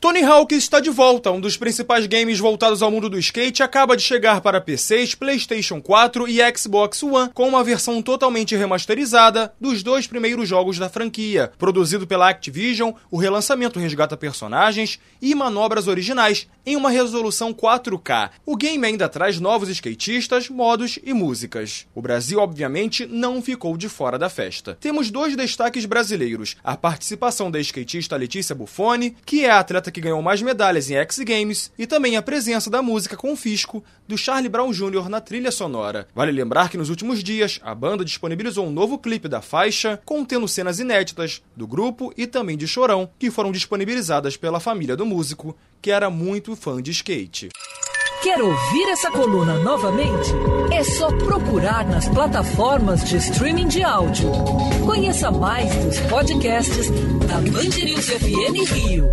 Tony Hawk está de volta. Um dos principais games voltados ao mundo do skate acaba de chegar para PCs, PlayStation 4 e Xbox One com uma versão totalmente remasterizada dos dois primeiros jogos da franquia. Produzido pela Activision, o relançamento resgata personagens e manobras originais em uma resolução 4K. O game ainda traz novos skatistas, modos e músicas. O Brasil, obviamente, não ficou de fora da festa. Temos dois destaques brasileiros: a participação da skatista Letícia Buffoni, que é a atleta que ganhou mais medalhas em X Games, e também a presença da música com fisco do Charlie Brown Jr. na trilha sonora. Vale lembrar que nos últimos dias a banda disponibilizou um novo clipe da faixa, contendo cenas inéditas do grupo e também de Chorão, que foram disponibilizadas pela família do músico, que era muito fã de skate. Quer ouvir essa coluna novamente? É só procurar nas plataformas de streaming de áudio. Conheça mais dos podcasts da Band News FM Rio.